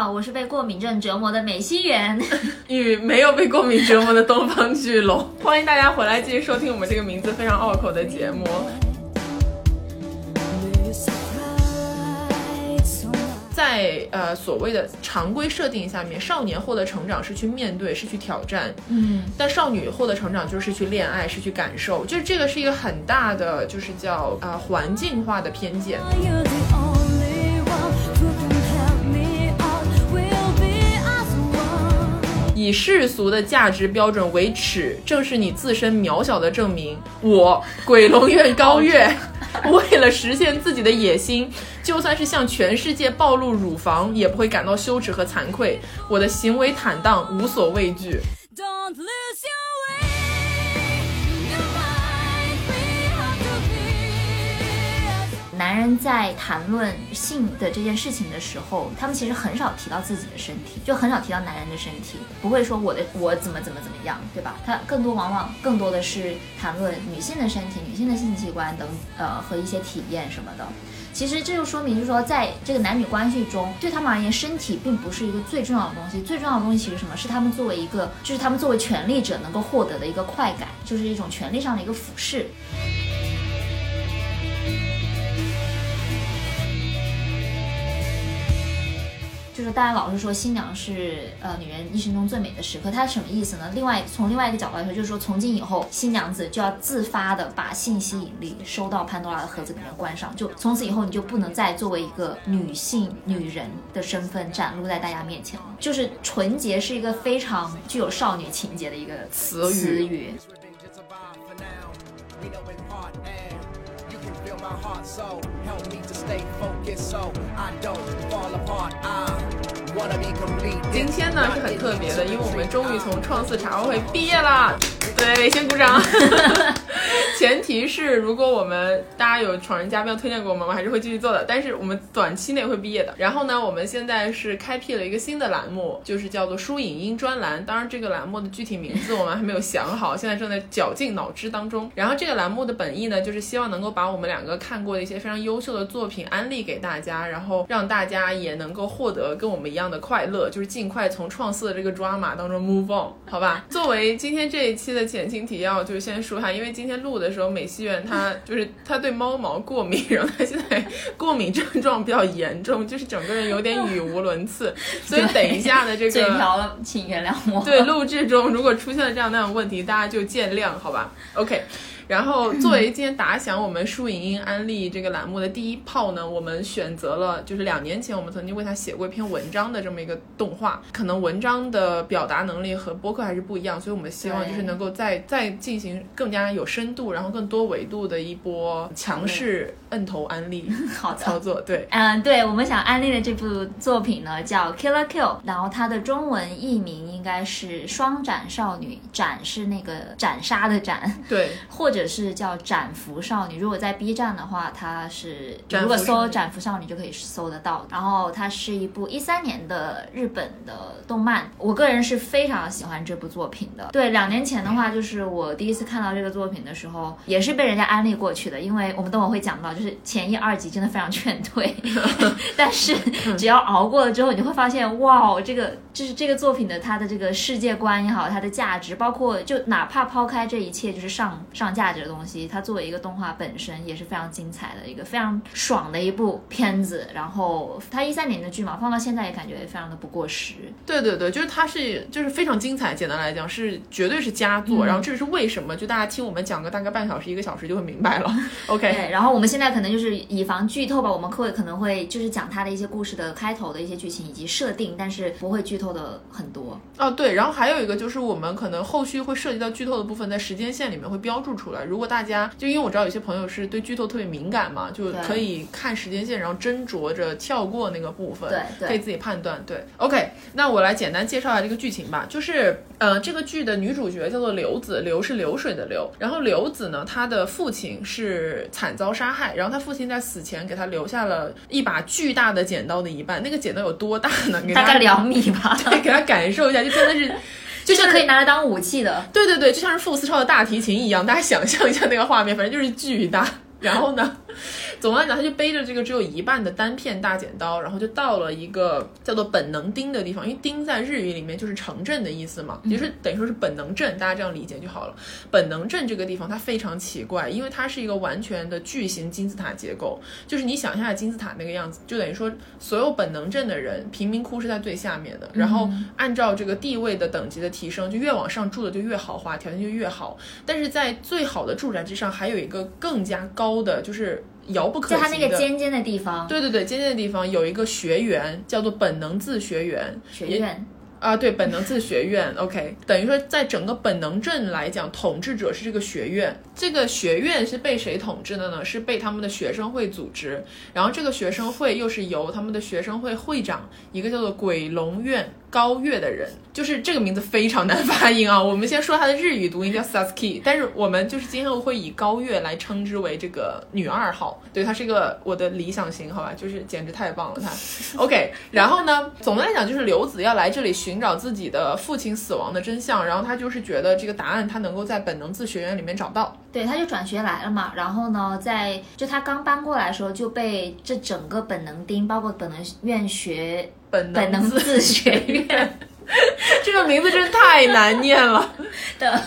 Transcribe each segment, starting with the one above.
好，我是被过敏症折磨的美西园。与没有被过敏折磨的东方巨龙，欢迎大家回来继续收听我们这个名字非常拗口的节目。在呃所谓的常规设定下面，少年获得成长是去面对，是去挑战，嗯，但少女获得成长就是去恋爱，是去感受，就是这个是一个很大的，就是叫呃环境化的偏见。以世俗的价值标准为耻，正是你自身渺小的证明。我鬼龙院高月，为了实现自己的野心，就算是向全世界暴露乳房，也不会感到羞耻和惭愧。我的行为坦荡，无所畏惧。Don't lose your 男人在谈论性的这件事情的时候，他们其实很少提到自己的身体，就很少提到男人的身体，不会说我的我怎么怎么怎么样，对吧？他更多往往更多的是谈论女性的身体、女性的性器官等呃和一些体验什么的。其实这就说明，就是说在这个男女关系中，对他们而言，身体并不是一个最重要的东西。最重要的东西其实什么？是他们作为一个，就是他们作为权力者能够获得的一个快感，就是一种权力上的一个俯视。就是大家老是说新娘是呃女人一生中最美的时刻，它是什么意思呢？另外从另外一个角度来说，就是说从今以后新娘子就要自发的把性吸引力收到潘多拉的盒子里面关上，就从此以后你就不能再作为一个女性女人的身份展露在大家面前了。就是纯洁是一个非常具有少女情节的一个词词语。Heart so help me to stay focused so I don't fall apart. I wanna be complete. 今天呢是很特别的，因为我们终于从创四茶话会毕业啦！对，先鼓掌。前提是如果我们大家有闯人嘉宾推荐给我们，我们还是会继续做的。但是我们短期内会毕业的。然后呢，我们现在是开辟了一个新的栏目，就是叫做“书影音专栏”。当然，这个栏目的具体名字我们还没有想好，现在正在绞尽脑汁当中。然后这个栏目的本意呢，就是希望能够把我们两个看过的一些非常优秀的作品安利给大家，然后让大家也能够获得跟我们一样的快乐，就是尽快从创四的这个 drama 当中 move on，好吧？作为今天这一期的前情提要，就是先说哈，因为今天录的时候，美西园他就是他对猫毛过敏，然后他现在过敏症状比较严重，就是整个人有点语无伦次，所以等一下的这嘴个。瓢，请原谅我。对，录制中如果出现了这样那样的问题，大家就见谅，好吧？OK。然后作为今天打响我们输影音安利这个栏目的第一炮呢，我们选择了就是两年前我们曾经为他写过一篇文章的这么一个动画，可能文章的表达能力和播客还是不一样，所以我们希望就是能够再再进行更加有深度，然后更多维度的一波强势摁头安利好的操作。对，嗯，对，我们想安利的这部作品呢叫《Killer Kill》，然后它的中文译名应该是《双斩少女》，斩是那个斩杀的斩，对，或者是叫《斩服少女》。如果在 B 站的话，它是斩如果搜“服少女斩服少女”就可以搜得到。然后它是一部一三年的日本的动漫，我个人是非常喜欢这部作品的。对，两年前的话，就是我第一次看到这个作品的时候，也是被人家安利过去的，因为我们等会会讲到，就是前一二集真的非常劝退，但是只要熬过了之后，你就会发现，哇，这个就是这个作品的它的这个世界观也好，它的价值，包括就哪怕抛开这一切就是上上价值的东西，它作为一个动画本身也是非常精彩的一个非常爽的一部片子。然后它一三年的剧嘛，放到现在也感觉非常的不过时。对对对，就是它是就是非常精彩，简单来讲是绝对是佳作。嗯然后这是为什么？就大家听我们讲个大概半小时、一个小时就会明白了。OK，对，然后我们现在可能就是以防剧透吧，我们会可能会就是讲它的一些故事的开头的一些剧情以及设定，但是不会剧透的很多。哦对，然后还有一个就是我们可能后续会涉及到剧透的部分，在时间线里面会标注出来。如果大家就因为我知道有些朋友是对剧透特别敏感嘛，就可以看时间线，然后斟酌着跳过那个部分，对对可以自己判断。对，OK，那我来简单介绍一下这个剧情吧。就是呃，这个剧的女主角叫做刘子，刘是流水的流。然后刘子呢，她的父亲是惨遭杀害，然后她父亲在死前给她留下了一把巨大的剪刀的一半，那个剪刀有多大呢？给大概两米吧，对，给他感受一下，就真的是，就就是可以拿来当武器的。对对对，就像是傅斯超的大提琴一样，大家想象一下那个画面，反正就是巨大。然后呢，总的来讲，他就背着这个只有一半的单片大剪刀，然后就到了一个叫做本能町的地方。因为町在日语里面就是城镇的意思嘛，也就是等于说是本能镇，大家这样理解就好了。本能镇这个地方它非常奇怪，因为它是一个完全的巨型金字塔结构，就是你想象下金字塔那个样子，就等于说所有本能镇的人贫民窟是在最下面的，然后按照这个地位的等级的提升，就越往上住的就越豪华，条件就越好。但是在最好的住宅之上，还有一个更加高的，就是遥不可及的。就它那个尖尖的地方，对对对，尖尖的地方有一个学园，叫做本能自学园。也学院。啊，对，本能自学院，OK，等于说在整个本能镇来讲，统治者是这个学院。这个学院是被谁统治的呢？是被他们的学生会组织。然后这个学生会又是由他们的学生会会长，一个叫做鬼龙院高月的人，就是这个名字非常难发音啊。我们先说他的日语读音叫 Sasuke，但是我们就是今后会以高月来称之为这个女二号。对，她是一个我的理想型，好吧，就是简直太棒了，她。OK，然后呢，总的来讲就是刘子要来这里寻找自己的父亲死亡的真相，然后他就是觉得这个答案他能够在本能自学院里面找到。对，他就转学来了嘛，然后呢，在就他刚搬过来的时候，就被这整个本能町，包括本能院学本本能自学院 这个名字真太难念了。的，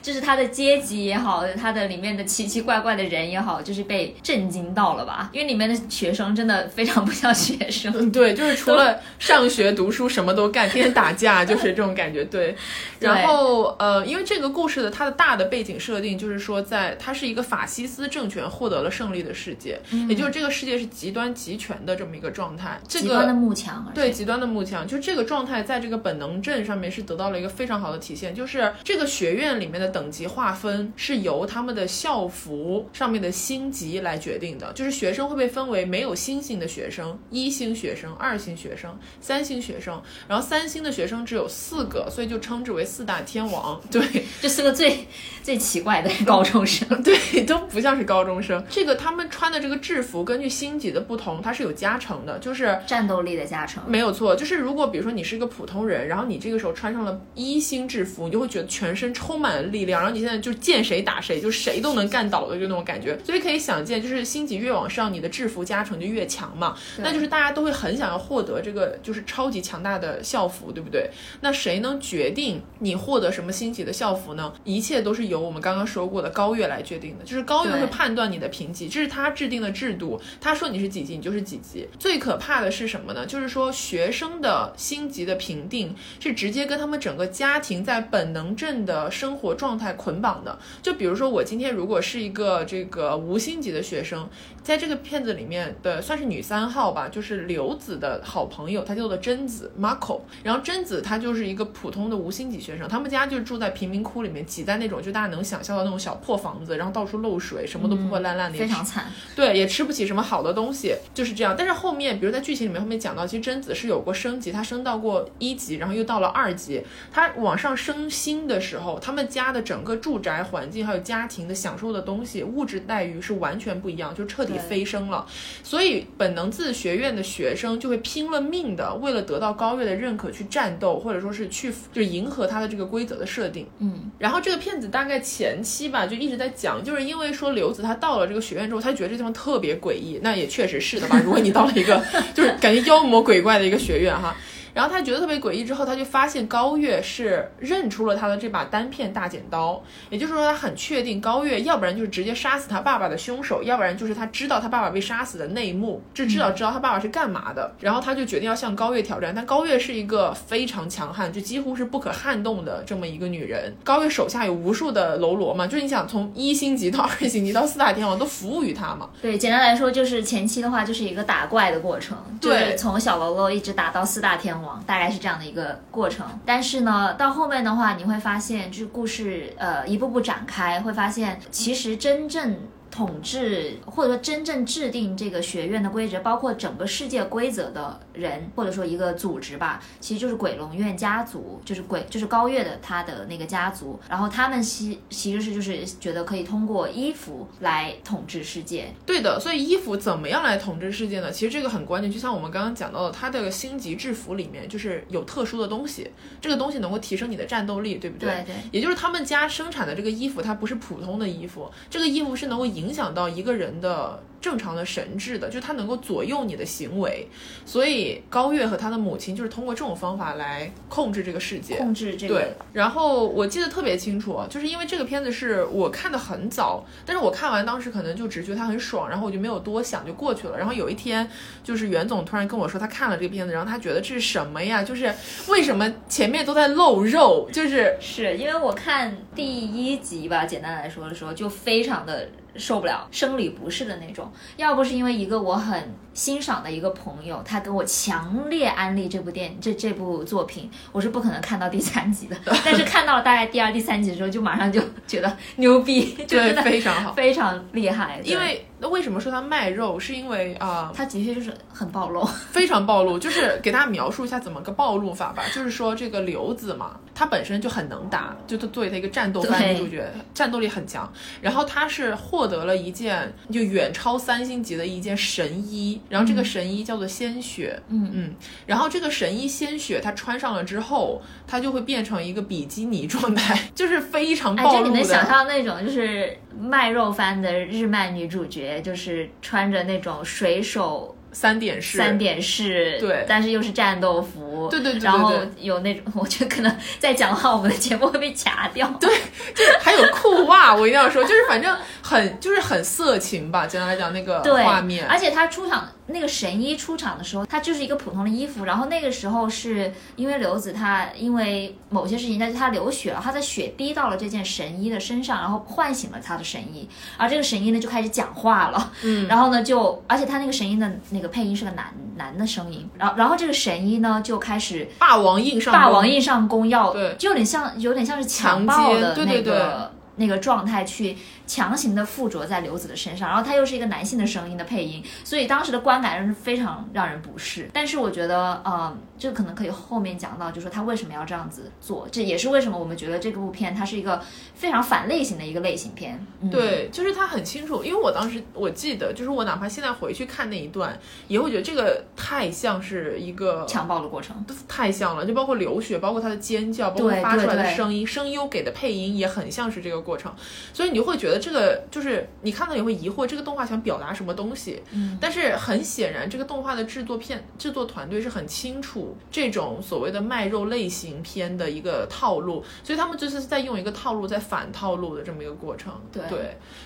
就是他的阶级也好，他的里面的奇奇怪怪的人也好，就是被震惊到了吧？因为里面的学生真的非常不像学生。嗯，对，就是除了上学读书什么都干，天天打架，就是这种感觉。对，然后呃，因为这个故事的它的大的背景设定就是说，在它是一个法西斯政权获得了胜利的世界，也就是这个世界是极端集权的这么一个状态。这个极端的幕墙，对极端的幕墙，就这个状态在这个本能镇上面是得到了一个非常好的体现，就是这个学院里面的等级划分是由他们的校服上面的星级来决定的，就是学生会被分为没有星星的学生、一星学生、二星学生、三星学生，然后三星的学生只有四个，所以就称之为四大天王。对，这四个最最奇怪的 高中生。对，都不像是高中生。这个他们穿的这个制服，根据星级的不同，它是有加成的，就是战斗力的加成，没有错，就是如果比如说你是一个普通人，然后你这个时候穿上了一星制服，你就会觉得全身充满了力量，然后你现在就见谁打谁，就谁都能干倒的就那种感觉。所以可以想见，就是星级越往上，你的制服加成就越强嘛。那就是大家都会很想要获得这个就是超级强大的校服，对不对？那谁能决定你获得什么星级的校服呢？一切都是由我们刚刚说过的高月来决定的，就是高月会判断你的评级，这是他制定的制度。他说你是几级，你就是几级。最可怕的是什么呢？就是说学生的星级的评定是直接跟他们整个家庭在本能镇的生活状态捆绑的。就比如说我今天如果是一个这个无星级的学生，在这个片子里面的算是女三号吧，就是刘子的好朋友，她叫做贞子 Marco。然后贞子她就是一个普通的无星级学生，他们家就是住在贫民窟里面，挤在那种就大家能想象的那种小破房子，然后到处漏水，什么都破破烂烂的，非常惨。对，也吃不起什么好的东西，就是这样。但是后面，比如在剧情里面后面讲到，其实贞子是有过升级，她升到过一级，然后又到了二级。她往上升星的时候，他们家的整个住宅环境还有家庭的享受的东西，物质待遇是完全不一样，就彻底对飞升了。所以本能自学院的学生就会拼了命的，为了得到高月的认可去战斗，或者说是去就迎合他的这个规则的设定。嗯，然后这个片子大概前期吧，就一直在讲，就是因为说刘子他到了这个学院之后，他觉得这地方特别诡异，那也确实是的吧。如果你到了一个就是感觉妖魔鬼怪的一个学院哈。然后他觉得特别诡异，之后他就发现高月是认出了他的这把单片大剪刀，也就是说他很确定高月要不然就是直接杀死他爸爸的凶手，要不然就是他知道他爸爸被杀死的内幕，就至少知道他爸爸是干嘛的。然后他就决定要向高月挑战，但高月是一个非常强悍，就几乎是不可撼动的这么一个女人。高月手下有无数的喽啰嘛，就是你想从一星级到二星级到四大天王都服务于他嘛。对，简单来说就是前期的话就是一个打怪的过程，就是对从小喽啰一直打到四大天王，大概是这样的一个过程。但是呢，到后面的话，你会发现，就是故事呃一步步展开，会发现其实真正。统治或者说真正制定这个学院的规则，包括整个世界规则的人，或者说一个组织吧，其实就是鬼龙院家族，就是鬼就是高月的他的那个家族。然后他们其其实是就是觉得可以通过衣服来统治世界，对的，所以衣服怎么样来统治世界呢？其实这个很关键，就像我们刚刚讲到的，他的星级制服里面就是有特殊的东西，这个东西能够提升你的战斗力，对不对对也就是他们家生产的这个衣服，它不是普通的衣服，这个衣服是能够影响到一个人的正常的神智的，就是它能够左右你的行为。所以高月和他的母亲就是通过这种方法来控制这个世界。控制这个对个，然后我记得特别清楚，就是因为这个片子是我看的很早，但是我看完当时可能就只觉得它很爽，然后我就没有多想就过去了。然后有一天，就是袁总突然跟我说他看了这个片子，然后他觉得这是什么呀？就是为什么前面都在露肉？就是是因为我看第一集吧，简单来说的时候就非常的受不了，生理不适的那种。要不是因为一个我很欣赏的一个朋友，他给我强烈安利这部电这这部作品，我是不可能看到第三集的。但是看到了大概第二、第三集的时候，就马上就觉得牛逼，就对真的非常好。非常厉害。因为那为什么说他卖肉？是因为啊、他的确就是很暴露。非常暴露，就是给大家描述一下怎么个暴露法吧。就是说这个刘子嘛，他本身就很能打，就他作为他一个战斗番女主角，战斗力很强。然后他是获得了一件就远超三星级的一件神衣，然后这个神衣叫做鲜血，嗯嗯，然后这个神衣鲜血他穿上了之后，他就会变成一个比基尼状态，就是非常哎，暴露的。就你能想象那种就是卖肉番的日漫女主角，就是穿着那种水手三点式，三点式，对。但是又是战斗服，对对对对然后有那种，我觉得可能在讲的话，我们的节目会被卡掉。对，就是还有裤袜，我一定要说，就是反正很就是很色情吧，简单来讲那个，画面，而且他出场那个神医出场的时候，他就是一个普通的衣服，然后那个时候是因为刘子他因为某些事情，但是他流血了，他的血滴到了这件神医的身上，然后唤醒了他的神医，而这个神医呢就开始讲话了，嗯。然后呢就，而且他那个神医的那个配音是个男男的声音，然后然后这个神医呢就开始霸王硬上弓。霸王硬上弓要，对。就有点像有点像是强强暴的那个那个状态去强行的附着在刘子的身上，然后他又是一个男性的声音的配音，所以当时的观感是非常让人不适。但是我觉得，呃，这个可能可以后面讲到，就是说他为什么要这样子做，这也是为什么我们觉得这部片它是一个非常反类型的一个类型片。嗯、对，就是他很清楚，因为我当时我记得，就是我哪怕现在回去看那一段，也会觉得这个太像是一个强暴的过程。太像了，就包括流血，包括他的尖叫，包括对发出来的声音，声优给的配音也很像是这个过程，所以你就会觉得这个就是你看到也会疑惑，这个动画想表达什么东西。嗯，但是很显然，这个动画的制作片制作团队是很清楚这种所谓的卖肉类型片的一个套路，所以他们就是在用一个套路在反套路的这么一个过程。对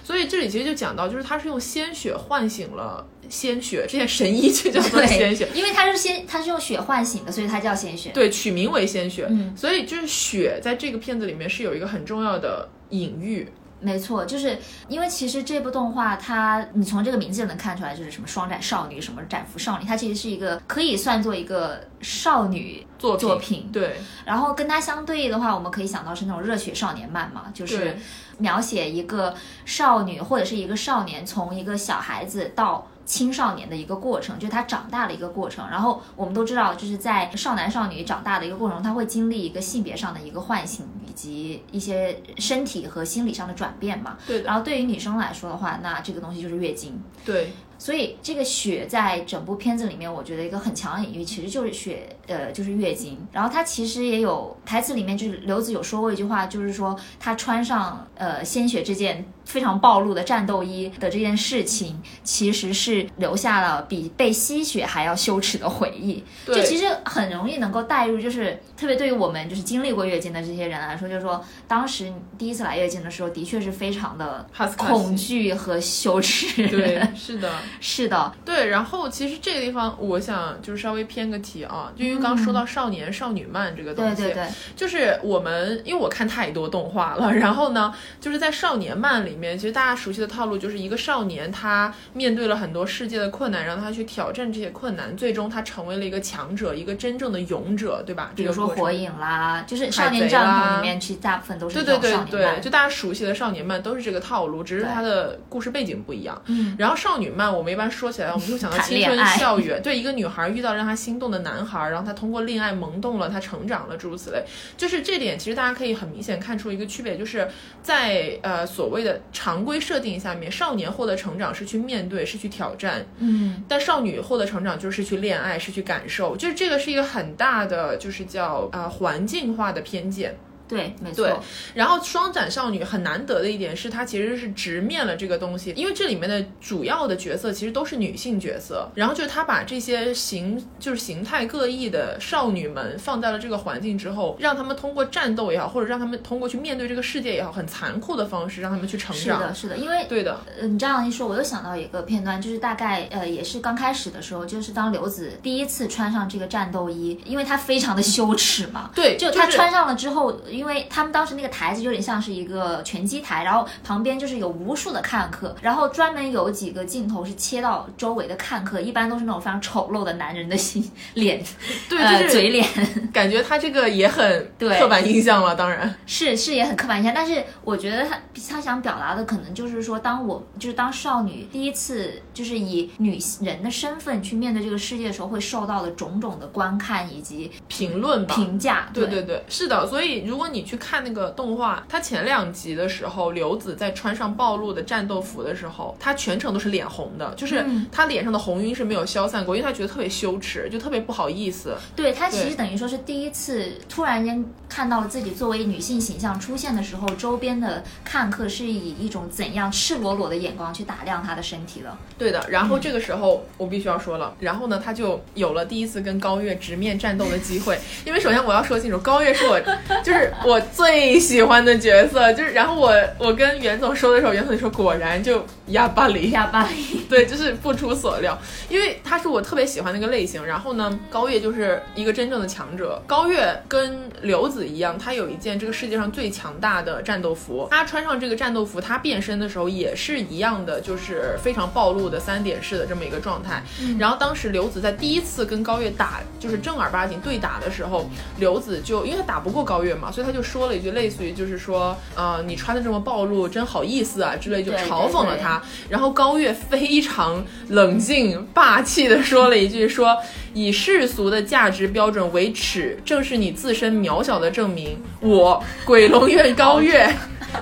所以这里其实就讲到，就是他是用鲜血唤醒了鲜血，这件神医就叫做鲜血。因为它是鲜，它是用血唤醒的，所以它叫鲜血。对，取名为鲜血，嗯所以就是血在这个片子里面是有一个很重要的隐喻，没错，就是因为其实这部动画它，你从这个名字就能看出来，就是什么双斩少女，什么斩服少女，它其实是一个可以算作一个少女作品作品。对然后跟它相对应的话，我们可以想到是那种热血少年漫嘛，就是描写一个少女或者是一个少年从一个小孩子到青少年的一个过程，就是他长大的一个过程。然后我们都知道，就是在少男少女长大的一个过程中，他会经历一个性别上的一个唤醒，以及一些身体和心理上的转变嘛。对然后对于女生来说的话，那这个东西就是月经。对所以这个血在整部片子里面，我觉得一个很强的隐喻其实就是血，呃，就是月经。然后他其实也有台词里面就是刘子有说过一句话，就是说他穿上呃鲜血这件非常暴露的战斗衣的这件事情，其实是留下了比被吸血还要羞耻的回忆。对就其实很容易能够带入，就是特别对于我们就是经历过月经的这些人来说，就是说当时第一次来月经的时候，的确是非常的恐惧和羞耻。对，是的。是的，对，然后其实这个地方，我想就是稍微偏个题啊，就因为刚刚说到少年少女漫这个东西，对对对，就是我们因为我看太多动画了，然后呢，就是在少年漫里面，其实大家熟悉的套路就是一个少年他面对了很多世界的困难，让他去挑战这些困难，最终他成为了一个强者，一个真正的勇者，对吧？比如说火影啦，就是少年贼战啦里面，其实大部分都是对这对对对。就大家熟悉的少年漫都是这个套路，只是对它的故事背景不一样。嗯，然后少女漫，我们一般说起来，我们就想到青春校园，对一个女孩遇到让她心动的男孩，然后她通过恋爱萌动了，她成长了，诸如此类。就是这点，其实大家可以很明显看出一个区别，就是在呃所谓的常规设定下面，少年获得成长是去面对，是去挑战，嗯，但少女获得成长就是去恋爱，是去感受，就是这个是一个很大的，就是叫呃环境化的偏见。对，没错。对，然后双斩少女很难得的一点是，她其实是直面了这个东西，因为这里面的主要的角色其实都是女性角色，然后就是她把这些形就是形态各异的少女们放在了这个环境之后，让她们通过战斗也好，或者让她们通过去面对这个世界也好，很残酷的方式让她们去成长。是的，是的，因为对的，呃，你这样一说，我又想到一个片段，就是大概呃，也是刚开始的时候，就是当刘子第一次穿上这个战斗衣，因为她非常的羞耻嘛，对，就她穿上了之后，因为他们当时那个台子有点像是一个拳击台，然后旁边就是有无数的看客，然后专门有几个镜头是切到周围的看客，一般都是那种非常丑陋的男人的心脸，对，呃，就是嘴脸，感觉他这个也很对刻板印象了，当然。是是也很刻板印象，但是我觉得他他想表达的可能就是说，当我就是当少女第一次就是以女人的身份去面对这个世界的时候，会受到的种种的观看以及评论吧，评价。对对对对，是的。所以如果你去看那个动画，它前两集的时候，刘子在穿上暴露的战斗服的时候，他全程都是脸红的，就是嗯她脸上的红晕是没有消散过，因为他觉得特别羞耻，就特别不好意思。对他其实等于说是第一次突然间看到了自己作为女性形象出现的时候，周边的看客是以一种怎样赤裸裸的眼光去打量她的身体了。对的，然后这个时候我必须要说了，然后呢，他就有了第一次跟高月直面战斗的机会。因为首先我要说清楚，高月是我就是我最喜欢的角色，就是然后我我跟袁总说的时候，袁总就说果然就哑巴里，哑巴里，对，就是不出所料，因为他是我特别喜欢那个类型。然后呢，高月就是一个真正的强者。高月跟刘子一样，他有一件这个世界上最强大的战斗服。他穿上这个战斗服，他变身的时候也是一样的，就是非常暴露的三点式的这么一个状态。然后当时刘子在第一次跟高月打，就是正儿八经对打的时候，刘子就因为他打不过高月嘛，所以他就说了一句类似于就是说，呃，你穿的这么暴露，真好意思啊之类，就嘲讽了他。然后高月非常冷静霸气的说了一句说：“以世俗的价值标准为耻，正是你自身渺小的证明。我鬼龙院高月，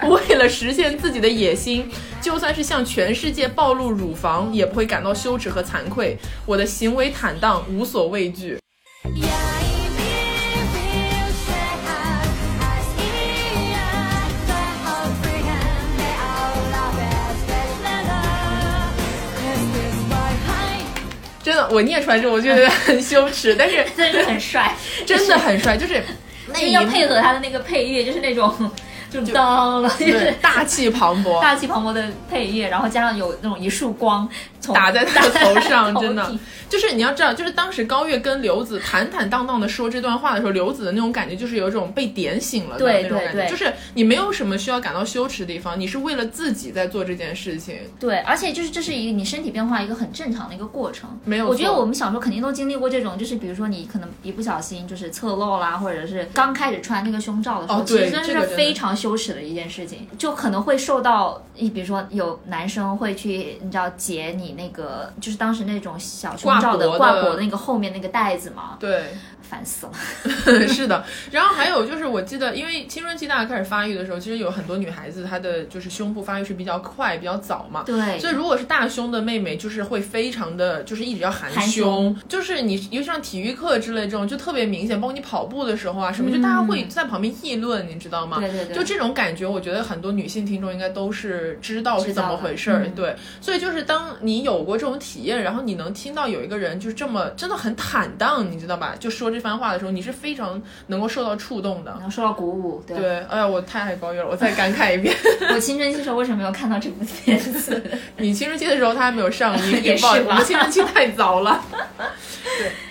为了实现自己的野心，就算是向全世界暴露乳房，也不会感到羞耻和惭愧。我的行为坦荡，无所畏惧。”我念出来之后我就觉得很羞耻，但是真的很帅，真的很帅，就是 那要配合他的那个配乐，就是那种就当了，就对是大气磅礴，大气磅礴的配乐，然后加上有那种一束光从打在他的头上，真的。就是你要知道，就是当时高月跟刘子坦坦荡荡的说这段话的时候，刘子的那种感觉就是有一种被点醒了的那种感觉，就是你没有什么需要感到羞耻的地方，你是为了自己在做这件事情。对，而且就是这是一个你身体变化一个很正常的一个过程。没有我觉得我们小时候肯定都经历过这种，就是比如说你可能一不小心就是侧漏啦，或者是刚开始穿那个胸罩的时候，哦对其实真的是非常羞耻的一件事情，就可能会受到，你比如说有男生会去，你知道解你那个，就是当时那种小胸罩的挂脖那个后面那个带子嘛，对，烦死了。是的，然后还有就是，我记得，因为青春期大家开始发育的时候，其实有很多女孩子她的就是胸部发育是比较快、比较早嘛。对，所以如果是大胸的妹妹，就是会非常的，就是一直要含含胸，就是你尤其像体育课之类这种，就特别明显。包括你跑步的时候啊，什么，就大家会在旁边议论，你知道吗？对对对就这种感觉，我觉得很多女性听众应该都是知道是怎么回事儿。嗯对，所以就是当你有过这种体验，然后你能听到有一个人就是这么真的很坦荡，你知道吧？就说这番话的时候，你是非常能够受到触动的能。受到鼓舞。对，对，哎呀，我太爱高月了，我再感慨一遍。我青春期时候为什么没有看到这部片子？你青春期的时候，他还没有上映，也是吧我们青春期太早了。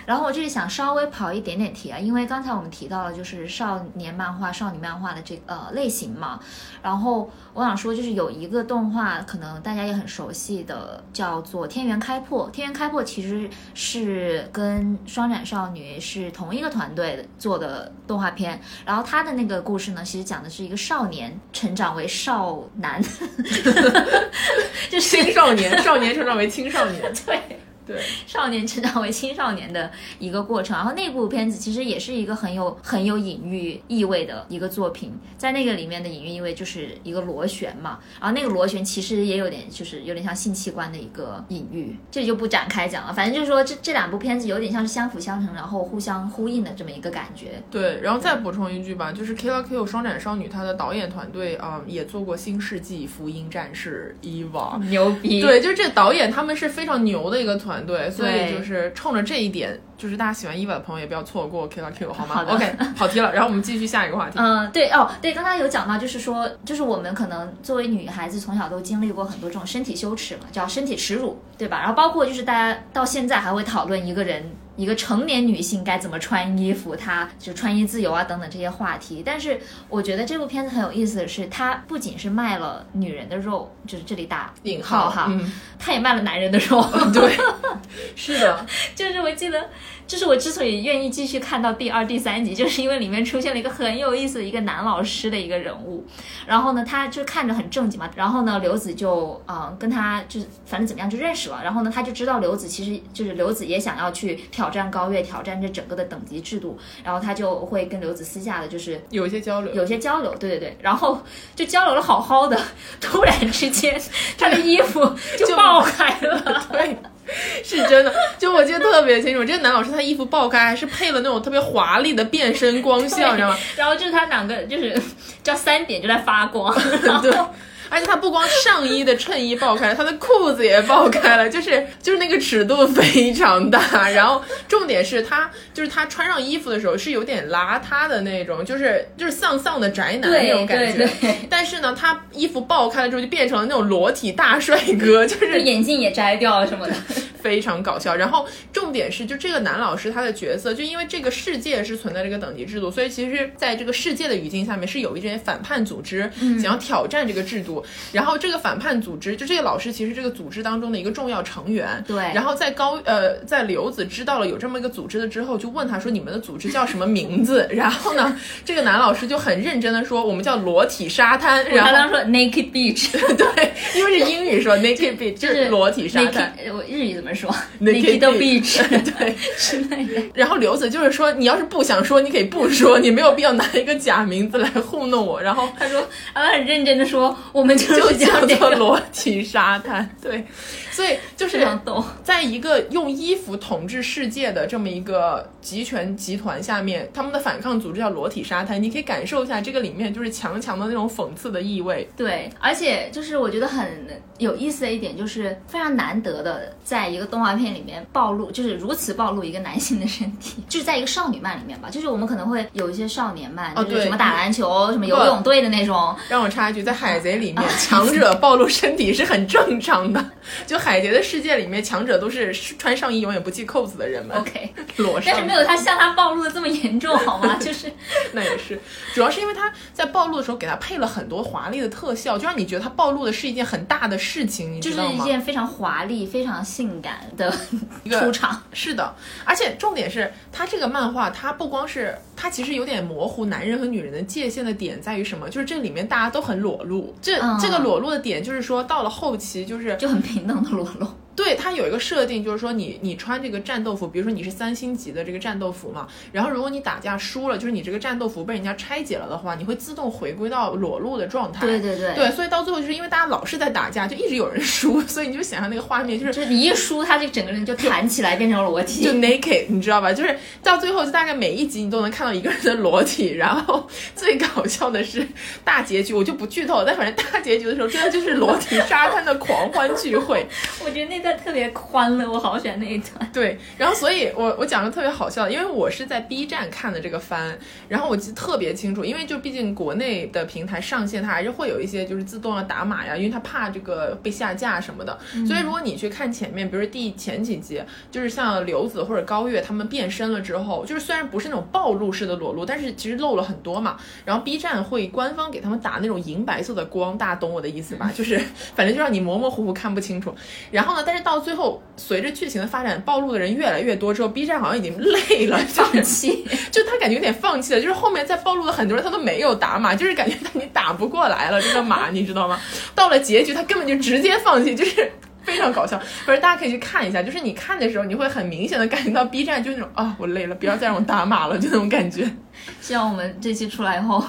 然后我这里想稍微跑一点点题啊，因为刚才我们提到了就是少年漫画、少女漫画的这个呃类型嘛，然后我想说就是有一个动画可能大家也很熟悉的，叫做《天元开破》。《天元开破》其实是跟双斩少女是同一个团队做的动画片，然后它的那个故事呢，其实讲的是一个少年成长为少男，就是青少年，少年成长为青少年。对。对，少年成长为青少年的一个过程。然后那部片子其实也是一个很有很有隐喻意味的一个作品，在那个里面的隐喻意味就是一个螺旋嘛，然后那个螺旋其实也有点就是有点像性器官的一个隐喻，这就不展开讲了。反正就是说这这两部片子有点像是相辅相成，然后互相呼应的这么一个感觉。对，然后再补充一句吧，就是《Kill》双斩少女，她的导演团队啊、也做过《新世纪福音战士》Eva。牛逼！对，就是这导演他们是非常牛的一个团队，所以就是冲着这一点，就是大家喜欢伊娃的朋友也不要错过 Kill 好吗好的 o k 跑题了，然后我们继续下一个话题。嗯，对哦，对，刚刚有讲到，就是说，就是我们可能作为女孩子，从小都经历过很多这种身体羞耻嘛，叫身体耻辱，对吧？然后包括就是大家到现在还会讨论一个人。一个成年女性该怎么穿衣服，她就穿衣自由啊等等这些话题。但是我觉得这部片子很有意思的是，它不仅是卖了女人的肉，就是这里打引号哈，嗯，它也卖了男人的肉。对，是的，就是我记得，就是我之所以愿意继续看到第二、第三集，就是因为里面出现了一个很有意思的一个男老师的一个人物。然后呢，他就看着很正经嘛。然后呢，刘子就嗯、呃跟他就是反正怎么样就认识了。然后呢，他就知道刘子其实就是刘子也想要去挑战高月，挑战这整个的等级制度。然后他就会跟刘子私下的就是有一些交流。有些交流，对对对，然后就交流了好好的，突然之间他的衣服就爆开了。对，是真的。就我记得特别清楚，这个男老师他衣服爆开，还是配了那种特别华丽的变身光效，你知道吗？然后就是他两个就是叫三点就在发光，然后对。而且他不光上衣的衬衣爆开了，他的裤子也爆开了，就是就是那个尺度非常大。然后重点是他就是他穿上衣服的时候是有点邋遢的那种，就是就是丧丧的宅男那种感觉。对对 但是呢，他衣服爆开了之后就变成了那种裸体大帅哥，就就是眼镜也摘掉了什么的。非常搞笑。然后重点是，就这个男老师他的角色，就因为这个世界是存在这个等级制度，所以其实在这个世界的语境下面是有一些反叛组织想要挑战这个制度。然后这个反叛组织，就这个老师其实这个组织当中的一个重要成员。对然后在高呃在刘子知道了有这么一个组织了之后，就问他说：“你们的组织叫什么名字？” 然后呢，这个男老师就很认真的说：“我们叫裸体沙滩。”然后他说 naked beach，对，因为是英语说 naked beach 就是裸体沙滩。我日语怎么说 Naked beach，对 之类的。然后刘子就是说，你要是不想说，你可以不说，你没有必要拿一个假名字来糊弄我。然后他说，他很认真的说，我们就就是叫做这个，裸体沙滩，对，所以就是。在一个用衣服统治世界的这么一个集权集团下面，他们的反抗组织叫裸体沙滩，你可以感受一下这个里面就是强强的那种讽刺的意味。对，而且就是我觉得很有意思的一点，就是非常难得的，在一个动画片里面暴露，就是如此暴露一个男性的身体，就是在一个少女漫里面吧，就是我们可能会有一些少年漫，就是什么 打篮球、什么游泳队的那种，让我插一句，在海贼里面，强者暴露身体是很正常的。就海贼的世界里面，强者都是穿上衣永远不系扣子的人们。OK，裸上，但是没有他像他暴露的这么严重，好吗？就是那也是，主要是因为他在暴露的时候给他配了很多华丽的特效，就让你觉得他暴露的是一件很大的事情，你知道吗就是一？件非常华丽、非常性感的个出场。是的，而且重点是他这个漫画，它不光是它其实有点模糊男人和女人的界限的点在于什么？就是这里面大家都很裸露，这、嗯。这个裸露的点就是说到了后期就是就很平等的裸露，对它有一个设定，就是说你你穿这个战斗服，比如说你是三星级的这个战斗服嘛，然后如果你打架输了，就是你这个战斗服被人家拆解了的话，你会自动回归到裸露的状态。对对对对，所以到最后就是因为大家老是在打架，就一直有人输，所以你就想象那个画面就是就是你一输，他这整个人就弹起来变成裸体，就 naked，你知道吧？就是到最后，就大概每一集你都能看到一个人的裸体。然后最搞笑的是大结局，我就不剧透了，但反正大结局的时候，真的就是裸体沙滩的狂欢聚会。我觉得那段特别欢乐，我好喜欢那一段。对，然后所以我我讲的特别好笑的，因为我是在 B 站看的这个番，然后我记得特别清楚，因为就毕竟国内的平台上线，它还是会有一些就是自动要打码呀，因为它怕这个被下架什么的。所以如果你去看前面，比如说第前几集，就是像刘子或者高月他们变身了之后，就是虽然不是那种暴露式的裸露，但是其实露了很多嘛。然后 B 站会官方给他们打那种银白色的光，大家懂我的意思吧？就是反正就让你模模糊糊看不清楚。然后呢，但是到最后随着剧情的发展，暴露的人越来越多之后，B 站好像已经累了，就是放弃，就他感觉有点放弃了，就是后面再暴露的很多人他都没有打码，就是感觉他你打不过来了这个码，你知道吗？到了结局他根本就直接放弃，就是。非非常搞笑。不是，大家可以去看一下，就是你看的时候，你会很明显的感觉到 B 站就那种啊，我累了，不要再让我打码了，就那种感觉。希望我们这期出来以后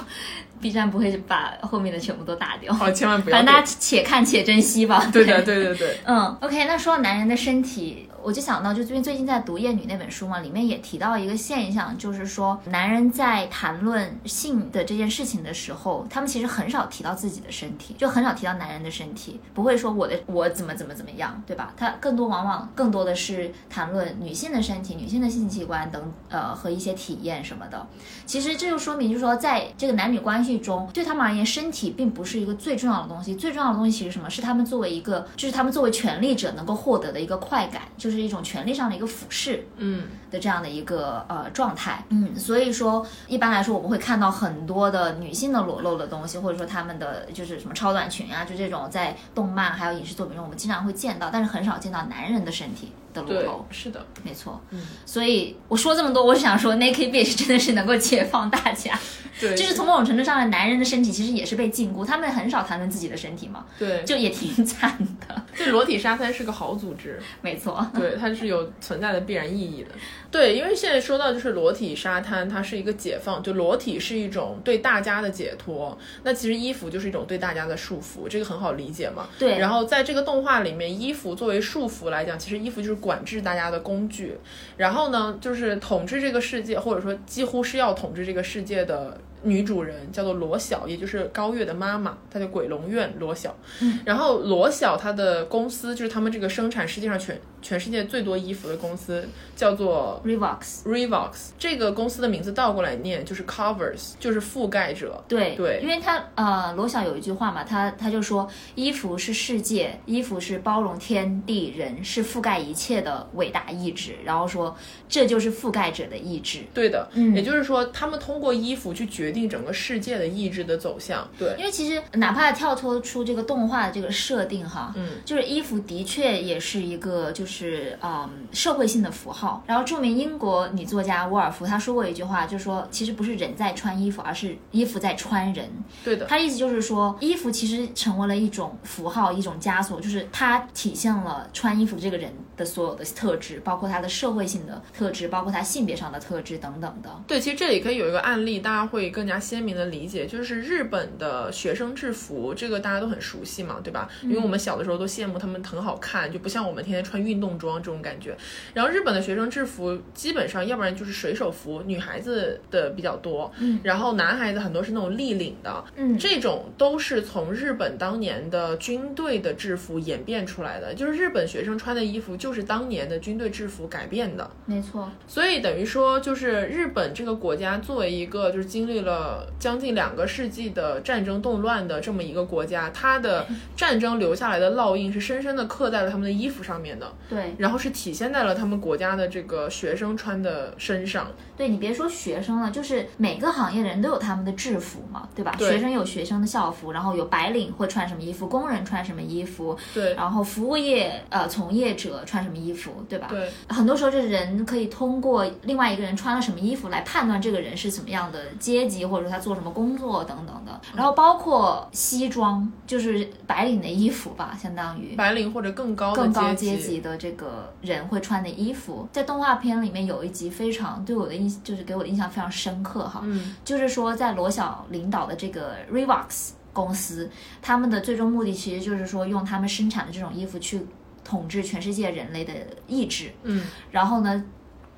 ，B 站不会把后面的全部都打掉。好，千万不要反正大家且看且珍惜吧。对的，对对对。嗯，OK，那说到男人的身体，我就想到，就最近最近在读《厌女》那本书嘛，里面也提到一个现象，就是说男人在谈论性的这件事情的时候，他们其实很少提到自己的身体，就很少提到男人的身体，不会说我的我怎么怎么怎么样，对吧？他更多往往更多的是谈论女性的身体、女性的性器官等呃和一些体验什么的。其实这就说明，就是说在这个男女关系中，对他们而言，身体并不是一个最重要的东西，最重要的东西其实什么是他们作为一个，就是他们作为权力者能够获得的一个快感，就是是一种权力上的一个俯视。嗯，的这样的一个呃状态，嗯，所以说一般来说我们会看到很多的女性的裸露的东西，或者说她们的就是什么超短裙啊，就这种在动漫还有影视作品中我们经常会见到，但是很少见到男人的身体的露，，是的，没错，嗯，所以我说这么多，我是想说 Naked Beach 真的是能够解放大家，对，就是从某种程度上来，男人的身体其实也是被禁锢，他们很少谈论自己的身体嘛，对，就也挺惨的，对裸体沙滩是个好组织。没错，对，它是有存在的必然意义的。对，因为现在说到就是裸体沙滩，它是一个解放，就裸体是一种对大家的解脱。那其实衣服就是一种对大家的束缚，这个很好理解嘛。对然后在这个动画里面，衣服作为束缚来讲，其实衣服就是管制大家的工具。然后呢，就是统治这个世界，或者说几乎是要统治这个世界的。女主人叫做罗晓，也就是高月的妈妈，她叫鬼龙院罗晓。嗯，然后罗晓她的公司就是他们这个生产世界上全全世界最多衣服的公司，叫做 Revox。Revox。这个公司的名字倒过来念就是 covers，就是覆盖者。对对因为他呃，罗晓有一句话嘛，他他就说，衣服是世界，衣服是包容天地人，是覆盖一切的伟大意志。然后说，这就是覆盖者的意志。对的，嗯也就是说，他们通过衣服去决定整个世界的意志的走向。对，因为其实哪怕跳脱出这个动画的这个设定哈，嗯，就是衣服的确也是一个就是嗯社会性的符号。然后著名英国女作家沃尔夫她说过一句话，就说其实不是人在穿衣服，而是衣服在穿人。对的，她意思就是说，衣服其实成为了一种符号，一种枷锁，就是它体现了穿衣服这个人的所有的特质，包括他的社会性的特质，包括他性别上的特质等等的。对，其实这里可以有一个案例，大家会更加鲜明的理解，就是日本的学生制服，这个大家都很熟悉嘛，对吧？因为我们小的时候都羡慕他们很好看，就不像我们天天穿运动装这种感觉。然后日本的学生制服基本上要不然就是水手服，女孩子的比较多，嗯然后男孩子很多是那种立领的，嗯，这种都是从日本当年的军队的制服演变出来的，就是日本学生穿的衣服就是当年的军队制服改变的。没错，所以等于说，就是日本这个国家作为一个就是经历了将近两个世纪的战争动乱的这么一个国家，它的战争留下来的烙印是深深的刻在了他们的衣服上面的，对然后是体现在了他们国家的这个学生穿的身上。对，你别说学生了，就是每个行业的人都有他们的制服嘛，对吧？对学生有学生的校服，然后有白领会穿什么衣服，工人穿什么衣服，对然后服务业呃从业者穿什么衣服，对吧？对很多时候，这人可以通过另外一个人穿了什么衣服来判断这个人是什么样的阶级，或者说他做什么工作等等的。然后包括西装，就是白领的衣服吧，相当于白领或者更高更高阶阶级的这个人会穿的衣服。在动画片里面有一集非常对我的印，就是给我的印象非常深刻哈，嗯，就是说在罗小领导的这个 Revox 公司，他们的最终目的其实就是说用他们生产的这种衣服去统治全世界人类的意志。嗯，然后呢，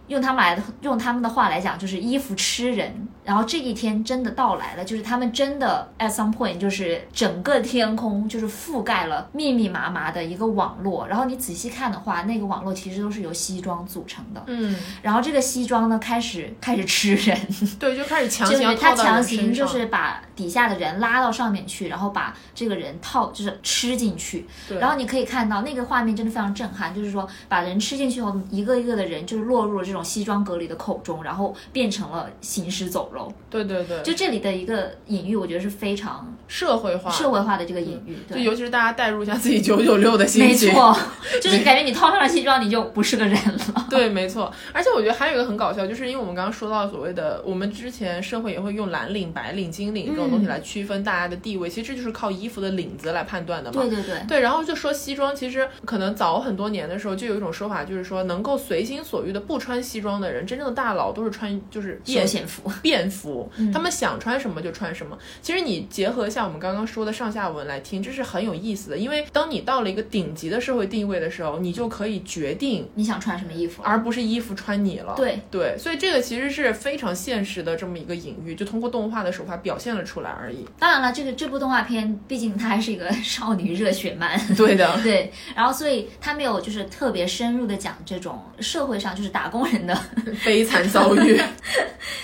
用他们来的用他们的话来讲，就是衣服吃人。然后这一天真的到来了，就是他们真的 at some point 就是整个天空就是覆盖了密密麻麻的一个网络。然后你仔细看的话，那个网络其实都是由西装组成的。嗯，然后这个西装呢，开始开始吃人，对，就开始强就他强。行就是把底下的人拉到上面去，然后把这个人套就是吃进去。对然后你可以看到那个画面真的非常震撼，就是说把人吃进去后，一个一个的人就是落入了这种西装革履的口中，然后变成了行尸走肉。对对对，就这里的一个隐喻，我觉得是非常社会化，社会化的这个隐喻。对，就尤其是大家代入一下自己九九六的心情没。错，就是感觉你套上了西装，你就不是个人了。对，没错。而且我觉得还有一个很搞笑，就是因为我们刚刚说到所谓的，我们之前社会也会用蓝领、白领、金领这种种东西来区分大家的地位，其实这就是靠衣服的领子来判断的嘛。对对对，对，然后就说西装，其实可能早很多年的时候就有一种说法，就是说能够随心所欲的不穿西装的人，真正的大佬都是穿就是休便闲服。便服，他们想穿什么就穿什么。其实你结合一下我们刚刚说的上下文来听，这是很有意思的，因为当你到了一个顶级的社会地位的时候，你就可以决定，你想穿什么衣服？而不是衣服穿你了。对对，所以这个其实是非常现实的这么一个隐喻，就通过动画的手法表现了出来而已。当然了，这个这部动画片毕竟它还是一个少女热血漫，对的，对，然后所以它没有就是特别深入的讲这种社会上就是打工人的，悲惨遭遇。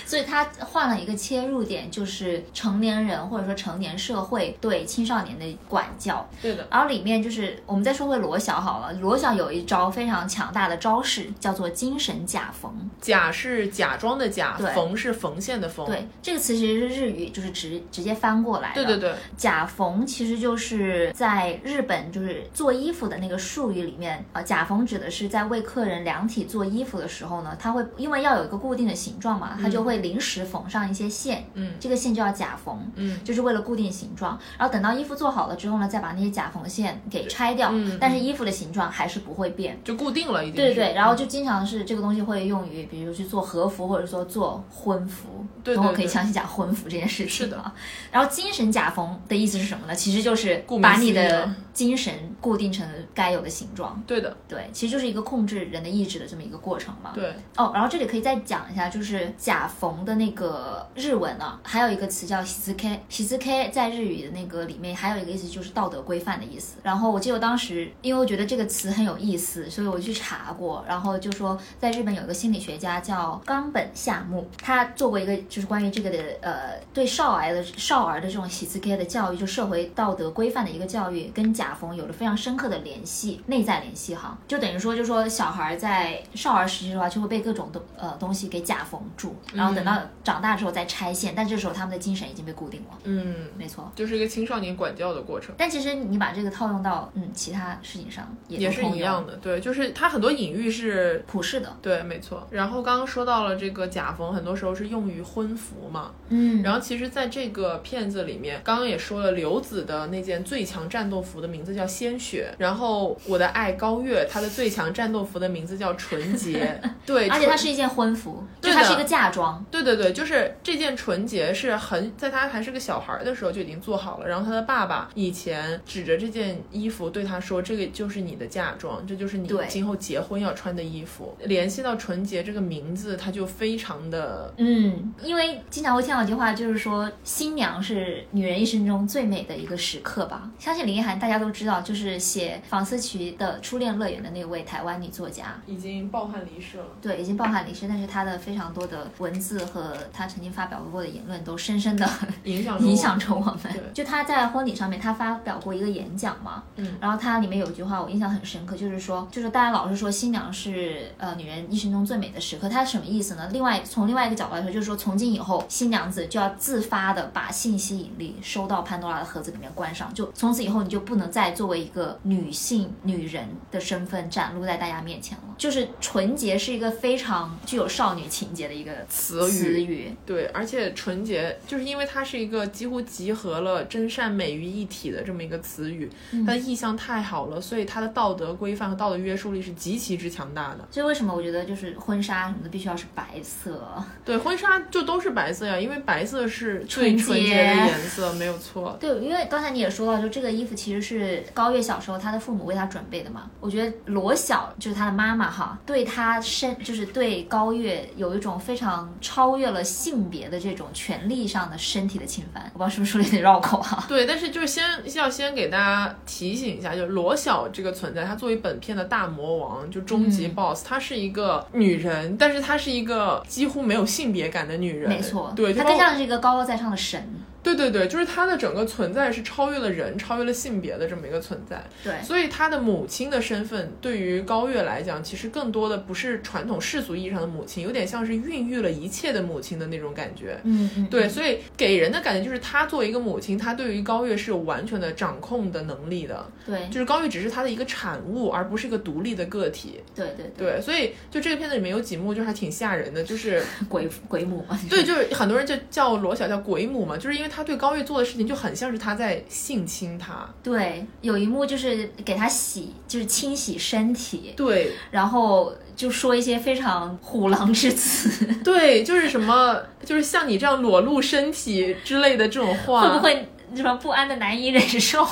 所以它换了一个切入点，就是成年人或者说成年社会对青少年的管教。对的，然后里面就是我们再说回罗小好了，罗小有一招非常强大的招式，叫做精神假缝。假是假装的假，缝是缝线的缝。对，这个词其实是日语，就是直直接翻过来的。对对对，假缝其实就是在日本就是做衣服的那个术语里面，呃，假缝指的是在为客人量体做衣服的时候呢，它会因为要有一个固定的形状嘛，它就会临时缝上一些线，嗯这个线就叫假缝，嗯，就是为了固定形状。然后等到衣服做好了之后呢，再把那些假缝线给拆掉，嗯但是衣服的形状还是不会变。就固定了，已经对对对，然后就经常是这个东西会用于，比如去做和服，或者说做婚服。对对等会儿可以对详细讲婚服这件事情是的啊。然后精神假缝的意思是什么呢？其实就是把你的了精神固定成该有的形状。对的，对，其实就是一个控制人的意志的这么一个过程嘛。对，哦，然后这里可以再讲一下，就是甲缝的那个日文啊，还有一个词叫喜字 K，喜字 K 在日语的那个里面还有一个意思就是道德规范的意思。然后我记得我当时因为我觉得这个词很有意思，所以我去查过，然后就说在日本有一个心理学家叫冈本夏目，他做过一个就是关于这个的呃对少儿的少儿的这种喜字 K 的教育，就社会道德规范的一个教育，跟假缝有着非常深刻的联系，内在联系哈，就等于说就说小孩在少儿时期的话，就会被各种东呃东西给假缝住，然后等到长大之后再拆线，但这时候他们的精神已经被固定了，嗯，没错。就是一个青少年管教的过程。但其实你把这个套用到嗯其他事情上也也是一样的，对，就是它很多隐喻是普世的，对，没错。然后刚刚说到了这个假缝，很多时候是用于婚服嘛。嗯，然后其实，在这个片子里面，刚刚也说了，刘子的那件最强战斗服的名字叫鲜血，然后我的爱高月，她的最强战斗服的名字叫纯洁。对，而且它是一件婚服，就它是一个嫁妆，对对对，就是这件纯洁是很在他还是个小孩儿的时候就已经做好了，然后他的爸爸以前指着这件衣服对他说：“这个就是你的嫁妆，这就是你今后结婚要穿的衣服。”联系到纯洁这个名字，他就非常的嗯，因为经常会听到一句话，就是说新娘是女人一生中最美的一个时刻吧。相信林奕涵大家都知道，就是写《房思琪的初恋乐园》的那位台湾女作家。已经抱憾离世了。对，已经抱憾离世，但是她的非常多的文字和他曾经发表过的言论，都深深的 影响影响着我们。就他在婚礼上面，他发表过一个演讲嘛，嗯然后他里面有一句话我印象很深刻，就是说，就是大家老是说新娘是呃女人一生中最美的时刻，它是什么意思呢？另外从另外一个角度来说，就是说从今以后，新娘子就要自发的把性吸引力收到潘多拉的盒子里面关上，就从此以后你就不能再作为一个女性女人的身份展露在大家面前了。就是纯洁是一个非常具有少女情节的一个词语词语，对，而且纯洁就是因为它是一个几乎集合了真善美于一体的这么一个词语，嗯它的意象太好了，所以它的道德规范和道德约束力是极其之强大的。所以为什么我觉得就是婚纱什么的必须要是白色？对，婚纱就都是白色呀，因为白色是最纯洁纯洁的颜色，没有错。对，因为刚才你也说到，就这个衣服其实是高月小时候他的父母为他准备的嘛。我觉得罗小就是他的妈妈哈，对他身就是对高月有一种非常超越了性别的这种权利上的身体的侵犯。我不知道是不是说的有点绕口哈。对，但是就是先要先给大家提醒一下，就是罗小这个存在，她作为本片的大魔王，就终极嗯 BOSS，、她是一个女人，但是她是一个几乎没有性别感的女人。没错，对，她更像是一个高高在上的神。对对对，就是她的整个存在是超越了人、超越了性别的这么一个存在。对，所以她的母亲的身份对于高月来讲，其实更多的不是传统世俗意义上的母亲，有点像是孕育了一切的母亲的那种感觉。嗯嗯，对，嗯所以给人的感觉就是她作为一个母亲，她对于高月是有完全的掌控的能力的，对就是高月只是她的一个产物，而不是一个独立的个体。对对对，对，所以就这个片子里面有几幕就还挺吓人的，就是鬼鬼母嘛，对，就是很多人就叫罗小叫鬼母嘛，就是因为他对高月做的事情就很像是他在性侵他。对，有一幕就是给他洗，就是清洗身体，对然后就说一些非常虎狼之词，对，就是什么，就是像你这样裸露身体之类的这种话，会不会什么不安的难以忍受？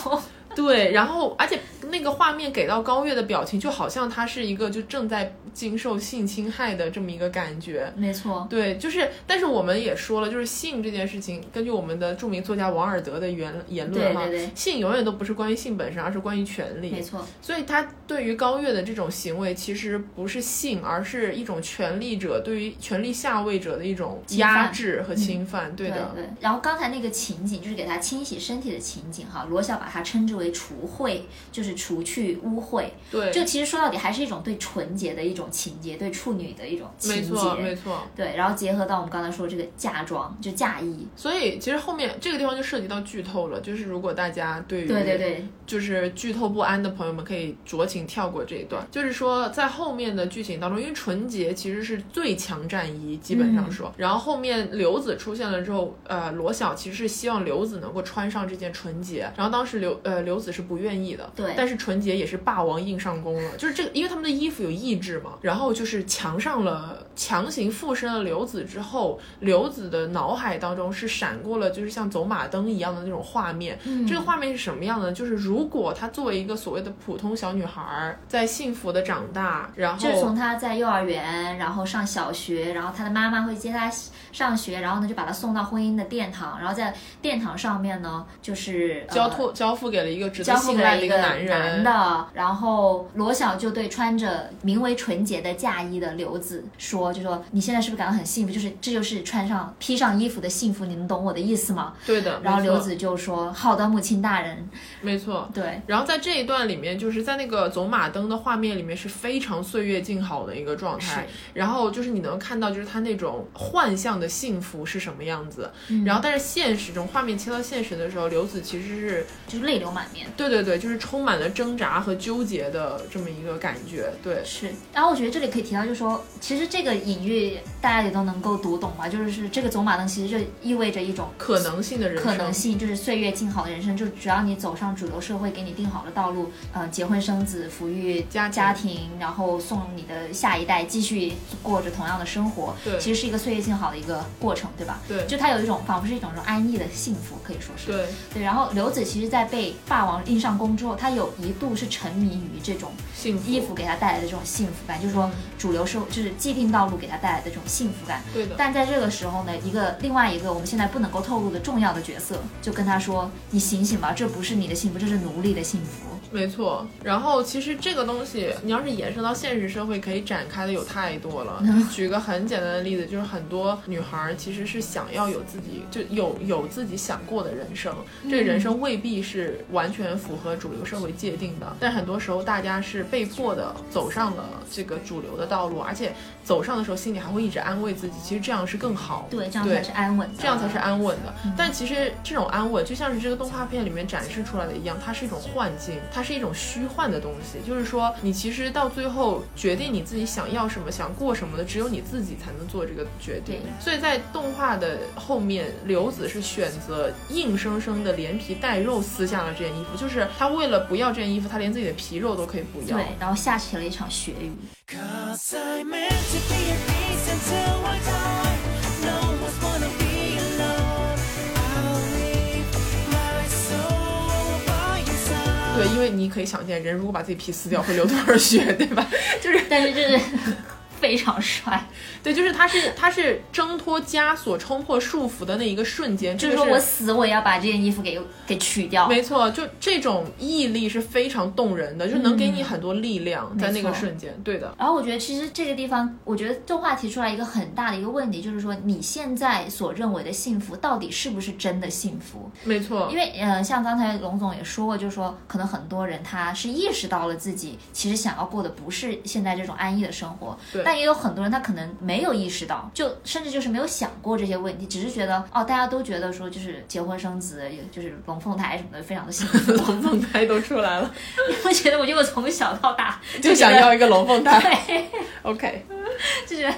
对，然后而且那个画面给到高月的表情，就好像他是一个就正在经受性侵害的这么一个感觉。没错，对，就是，但是我们也说了，就是性这件事情，根据我们的著名作家王尔德的言言论哈，对对对性永远都不是关于性本身，而是关于权利。没错，所以他对于高月的这种行为，其实不是性，而是一种权力者对于权力下位者的一种压制和侵犯。对对的，对。然后刚才那个情景就是给他清洗身体的情景哈，罗小把它称之为除秽，就是除去污秽。对，就其实说到底还是一种对纯洁的一种情节，对处女的一种情节。没错，没错。对，然后结合到我们刚才说这个嫁妆，就嫁衣。所以其实后面这个地方就涉及到剧透了，就是如果大家对于对对对，就是剧透不安的朋友们可以酌情跳过这一段。就是说，在后面的剧情当中，因为纯洁其实是最强战衣，基本上说。然后后面刘子出现了之后，呃，罗晓其实是希望刘子能够穿上这件纯洁。然后当时刘呃刘子是不愿意的，对但是纯洁也是霸王硬上弓了，就是这个，因为他们的衣服有意志嘛。然后就是强上了，强行附身了刘子之后，刘子的脑海当中是闪过了，就是像走马灯一样的那种画面。嗯这个画面是什么样的？就是如果她作为一个所谓的普通小女孩儿，在幸福的长大，然后就是从她在幼儿园，然后上小学，然后她的妈妈会接她上学，然后呢就把他送到婚姻的殿堂，然后在殿堂上面呢就是、呃交托、交付给了一个值得信赖的一个男人。的，然后罗小就对穿着名为纯洁的嫁衣的刘子说，就说你现在是不是感到很幸福？就是这就是穿上披上衣服的幸福，你能懂我的意思吗？对的，然后刘子就说好的，母亲大人。没错。对，然后在这一段里面，就是在那个走马灯的画面里面是非常岁月静好的一个状态。然后就是你能看到，就是他那种幻象的幸福是什么样子。嗯然后但是现实中，画面切到现实的时候，刘子其实是就是泪流满面。对对对，就是充满了挣扎和纠结的这么一个感觉。对，是，然后我觉得这里可以提到，就是说，其实这个隐喻大家也都能够读懂吧，就是这个走马灯其实就意味着一种可能性的人生，可能性，就是岁月静好的人生，就只要你走上主流社会给你定好的道路，呃，结婚生子、抚育家家庭，然后送你的下一代继续过着同样的生活，对其实是一个岁月静好的一个过程，对吧？对就他有一种仿佛是一种安逸的幸福，可以说是。对对，然后刘子其实，在被霸王印上弓之后，他有一度是沉迷于这种幸福衣服给他带来的这种幸福感，就是说主流社会就是既定道路给他带来的这种幸福感。对的。但在这个时候呢，一个另外一个我们现在不能够透露的重要的角色，就跟他说：“你醒醒吧，这不是你的幸福，这是奴隶的幸福。没错，然后其实这个东西，你要是延伸到现实社会，可以展开的有太多了。就举个很简单的例子，就是很多女孩儿其实是想要有自己，就有有自己想过的人生，这个人生未必是完全符合主流社会界定的，但很多时候大家是被迫的走上了这个主流的道路，而且走上的时候心里还会一直安慰自己，其实这样是更好，对，这样才是安稳的，这样才是安稳的。但其实这种安稳，就像是这个动画片里面展示出来的一样，它是一种幻境，它是一种虚幻的东西。就是说，你其实到最后决定你自己想要什么、想过什么的，只有你自己才能做这个决定。所以在动画的后面，刘子是选择硬生生的连皮带肉撕下了这件衣服，就是他为了不要这件衣服，他连自己的皮肉都可以不要。对，然后下起了一场血雨。对因为你可以想见人如果把自己皮撕掉会流多少血对吧？就是但是就是非常帅，对，就是他是他是挣脱枷锁、冲破束缚的那一个瞬间，就是说我死我也要把这件衣服给给取掉。没错，就这种毅力是非常动人的，就能给你很多力量，在那个瞬间。对的，然后我觉得其实这个地方，我觉得动画提出来一个很大的一个问题，就是说你现在所认为的幸福，到底是不是真的幸福？没错因，为呃，像刚才龙总也说过，就是说可能很多人他是意识到了自己其实想要过的不是现在这种安逸的生活，对但也有很多人他可能没有意识到，就甚至就是没有想过这些问题，只是觉得哦，大家都觉得说就是结婚生子，就是龙凤胎什么的，非常的幸福。龙凤胎都出来了，我觉得，我觉得我从小到大就想要一个龙凤胎。对。OK，就觉得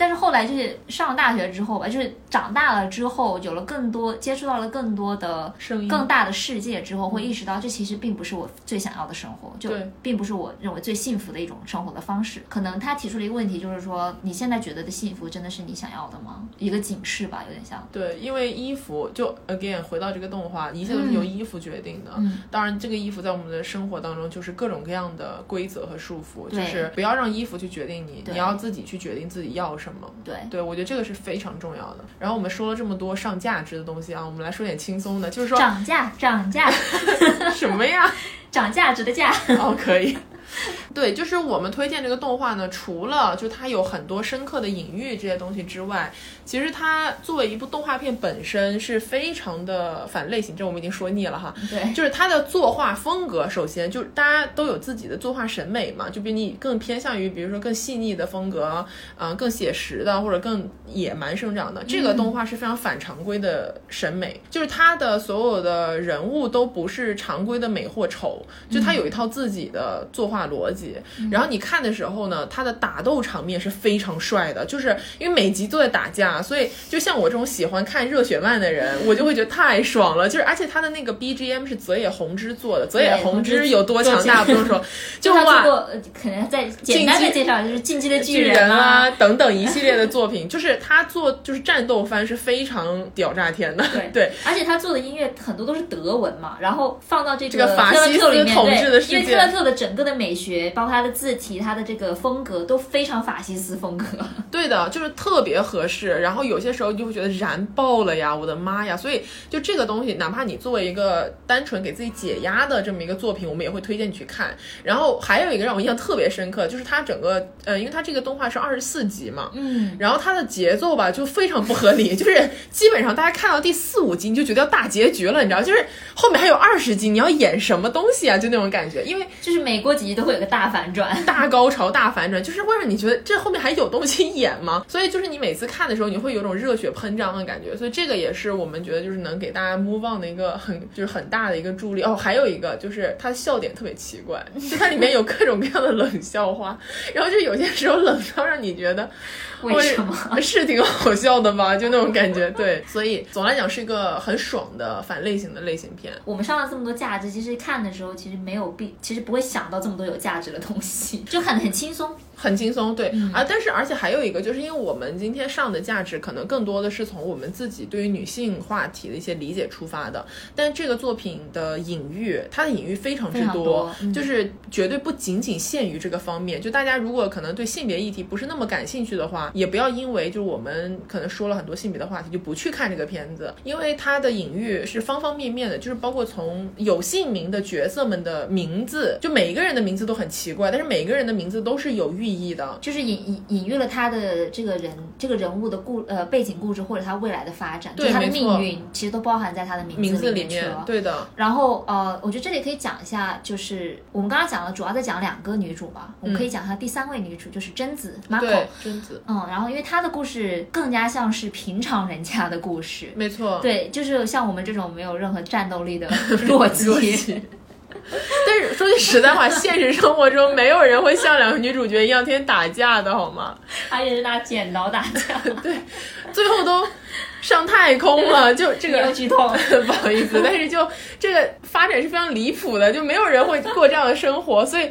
但是后来就是上了大学之后吧，就是长大了之后，有了更多接触到了更多的声音更大的世界之后，会意识到这其实并不是我最想要的生活，就对并不是我认为最幸福的一种生活的方式。可能他提出了一个问题，就是说你现在觉得的幸福真的是你想要的吗？一个警示吧，有点像。对，因为衣服就 again 回到这个动画，一切都是由衣服决定的。嗯当然，这个衣服在我们的生活当中就是各种各样的规则和束缚，就是不要让衣服去决定你，你要自己去决定自己要什么。对，对，我觉得这个是非常重要的。然后我们说了这么多上价值的东西啊，我们来说点轻松的，就是说涨价，涨价，什么呀？涨价值的价。哦，可以。对，就是我们推荐这个动画呢，除了就它有很多深刻的隐喻这些东西之外，其实它作为一部动画片本身是非常的反类型，这我们已经说腻了哈。对，就是它的作画风格，首先就是大家都有自己的作画审美嘛，就比你更偏向于，比如说更细腻的风格，嗯、更写实的或者更野蛮生长的。这个动画是非常反常规的审美，就是它的所有的人物都不是常规的美或丑，就他有一套自己的作画逻辑。然后你看的时候呢，他的打斗场面是非常帅的，就是因为每集都在打架，所以就像我这种喜欢看热血漫的人，我就会觉得太爽了。就是而且他的那个 BGM 是泽野弘之做的，泽野弘弘之之有多强大不用说，就他哇做。过，呃可能在简单的介绍就是《进击的巨人》人啊，等等一系列的作品，就是他做就是战斗番是非常屌炸天的，对对，而且他做的音乐很多都是德文嘛，然后放到这这个法西斯统治的世界对因为特特的整个的美学，包括他的字体、他的这个风格都非常法西斯风格。对的，就是特别合适。然后有些时候就会觉得燃爆了呀，我的妈呀！所以就这个东西，哪怕你作为一个单纯给自己解压的这么一个作品，我们也会推荐你去看。然后还有一个让我印象特别深刻，就是它整个呃，因为它这个动画是二十四集嘛，嗯，然后它的节奏吧就非常不合理，就是基本上大家看到第四五集你就觉得要大结局了，你知道，就是后面还有二十集，你要演什么东西啊？就那种感觉，因为就是每过几集都会有个大反转。大高潮、大反转，就是会让你觉得这后面还有东西演吗？所以就是你每次看的时候，你会有种热血喷张的感觉。所以这个也是我们觉得就是能给大家 move on 的一个很就是很大的一个助力。哦，还有一个就是它的笑点特别奇怪，就它里面有各种各样的冷笑话，然后就有些时候冷到让你觉得。为什么？是挺好笑的吧？就那种感觉，对，所以总来讲是一个很爽的反类型的类型片。我们上了这么多价值，其实看的时候其实没有必，其实不会想到这么多有价值的东西，就很很轻松。很轻松，对、嗯。啊，但是而且还有一个，就是因为我们今天上的价值可能更多的是从我们自己对于女性话题的一些理解出发的，但这个作品的隐喻，它的隐喻非常之多嗯。就是绝对不仅仅限于这个方面。就大家如果可能对性别议题不是那么感兴趣的话，也不要因为就是我们可能说了很多性别的话题就不去看这个片子，因为它的隐喻是方方面面的，就是包括从有姓名的角色们的名字，就每一个人的名字都很奇怪，但是每一个人的名字都是有寓意的。就是隐隐隐喻了他的这个人这个人物的故呃背景故事或者他未来的发展，他的命运其实都包含在他的名名字里里面去了，。对的，然后呃，我觉得这里可以讲一下，就是我们刚刚讲了，主要在讲两个女主吧，我们可以讲一下第三位女主，就是贞子 Mako 对。贞子，嗯，然后因为她的故事更加像是平常人家的故事，没错。对，就是像我们这种没有任何战斗力的 弱鸡 但是说句实在话，现实生活中没有人会像两个女主角一样天天打架的好吗？而且是拿剪刀打架，对最后都上太空了，就这个剧痛。不好意思，但是就这个发展是非常离谱的，就没有人会过这样的生活，所以。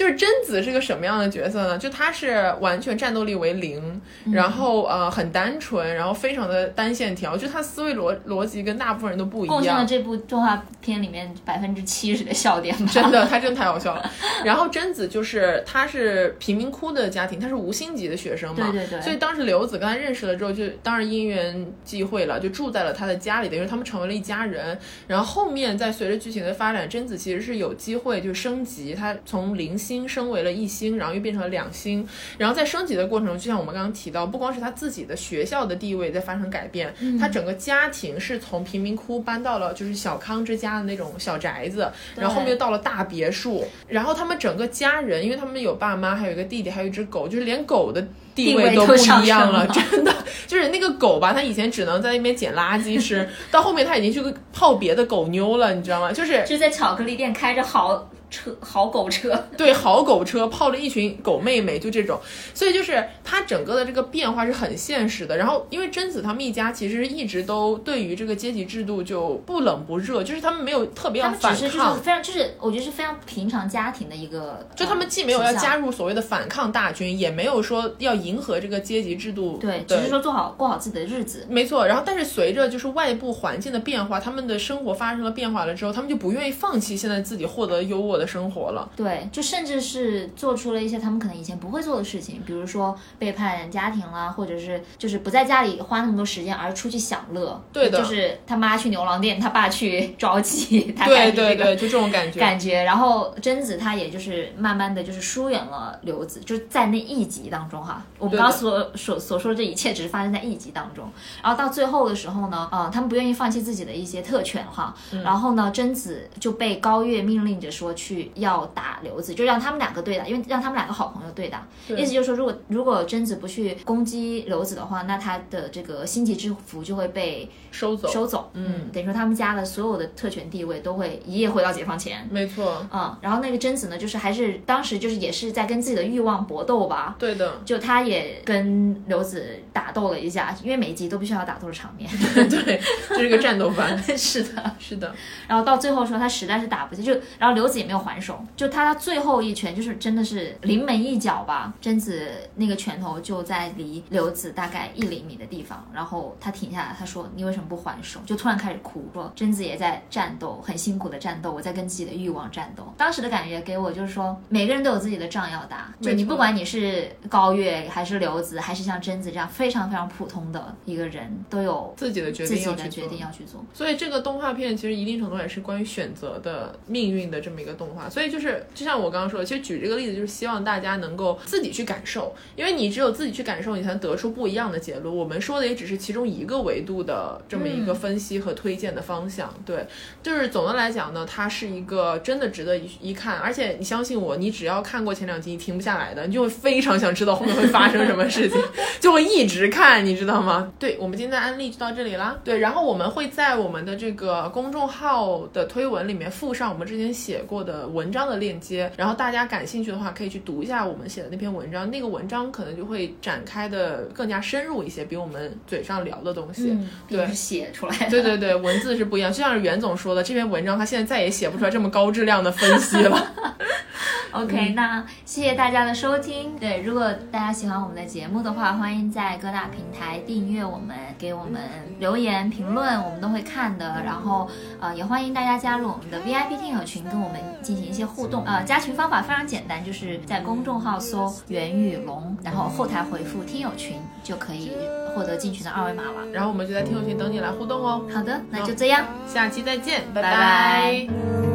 就是贞子是个什么样的角色呢？就她是完全战斗力为零，然后呃很单纯，然后非常的单线条，就她思维逻逻辑跟大部分人都不一样。贡献了这部动画片里面百分之七十的笑点吧。真的，她真的太好笑了。然后贞子就是她是贫民窟的家庭，她是无星级的学生嘛，对对对所以当时刘子跟她认识了之后，就当然因缘际会了，就住在了他的家里，等于他们成为了一家人。然后后面再随着剧情的发展，贞子其实是有机会就升级，她从零星升为了一星，然后又变成了两星。然后在升级的过程中，就像我们刚刚提到，不光是他自己的学校的地位在发生改变，嗯她整个家庭是从贫民窟搬到了就是小康之家的那种小宅子，然后后面又到了大别墅，然后他们整个家人，因为他们有爸妈，还有一个弟弟，还有一只狗，就是连狗的地地位都不一样了，真的就是那个狗吧，它以前只能在那边捡垃圾吃，到后面它已经去泡别的狗妞了，你知道吗？就是就在巧克力店开着豪车、好狗车，对，好狗车泡了一群狗妹妹，就这种，所以就是他整个的这个变化是很现实的。然后，因为贞子他们一家其实一直都对于这个阶级制度就不冷不热，就是他们没有特别他要反抗只是就是抗，非常就是我觉得是非常平常家庭的一个，就他们既没有要加入所谓的反抗大军，也没有说要迎合这个阶级制度对，的只是说做好过好自己的日子。没错，然后但是随着就是外部环境的变化，他们的生活发生了变化了之后，他们就不愿意放弃现在自己获得优渥的生活了。对，就甚至是做出了一些他们可能以前不会做的事情，比如说背叛家庭啦，或者是就是不在家里花那么多时间，而出去享乐。对的就是他妈去牛郎店，他爸去招妓，他对对对，就这种感觉。感觉，然后贞子她也就是慢慢的就是疏远了刘子，就在那一集当中哈，我们刚刚所所所说的这一切只是发生在一集当中，然后到最后的时候呢，呃，他们不愿意放弃自己的一些特权哈，嗯然后呢，贞子就被高月命令着说去要打刘子，就让他们两个对打，因为让他们两个好朋友对打，意思就是说，如果如果贞子不去攻击刘子的话，那他的这个星级之服就会被收走，收走，嗯，等于说他们家的所有的特权地位都会一夜回到解放前。没错，嗯，然后那个贞子呢，就是还是当时就是也是在跟自己的欲望搏斗吧，对的，就他也跟刘子打斗了一下，因为每一集都必须要打斗的场面。对，这是个战斗番。是的，是的，然后到最后说他实在是打不下，就然后刘子也没有还手，就他最后一拳就是真的是临门一脚吧，贞子那个拳头就在离刘子大概一厘米的地方，然后他停下来，他说你为什么不还手？就突然开始哭，说贞子也在战斗，很辛苦的战斗，我在跟自己的欲望战斗。当时的感觉给我就是说，每个人都有自己的仗要打，就你不管你是高月还是刘子，还是像贞子这样非常非常普通的一个人，都有自己的决定要去己的决做定要去做。所以这个动画片其实一定程度也是关于选择的命运的这么一个动画。所以就是就像我刚刚说的，其实举这个例子就是希望大家能够自己去感受，因为你只有自己去感受，你才能得出不一样的结论。我们说的也只是其中一个维度的这么一个分析和推荐的方向。对，就是总的来讲呢，它是一个真的值得一一看，而且你相信我，你只要看过前两集，你停不下来的，你就会非常想知道后面会发生什么事情，就会一直看，你知道吗？对，我们今天的案例就到这里啦。对，然后我们会在我们的这个公众号的推文里面附上我们之前写过的文章的链接，然后大家感兴趣的话可以去读一下我们写的那篇文章，那个文章可能就会展开的更加深入一些，比我们嘴上聊的东西。对是写出来的。对对对，文字是不一样，就像是袁总说的，这篇文章他现在再也写不出来这么高质量的分析了。OK，那谢谢大家的收听。对，如果大家喜欢我们的节目的话，欢迎在各大平台订阅我们，给我们留言评论，我们都会看的。然后呃，也欢迎大家加入我们的 VIP 听友群，跟我们进行一些互动。呃，加群方法非常简单，就是在公众号搜“袁宇龙”，然后后台回复“听友群”就可以获得进群的二维码了。然后我们就在听友群等你来互动哦。好的，那就这样，下期再见，拜拜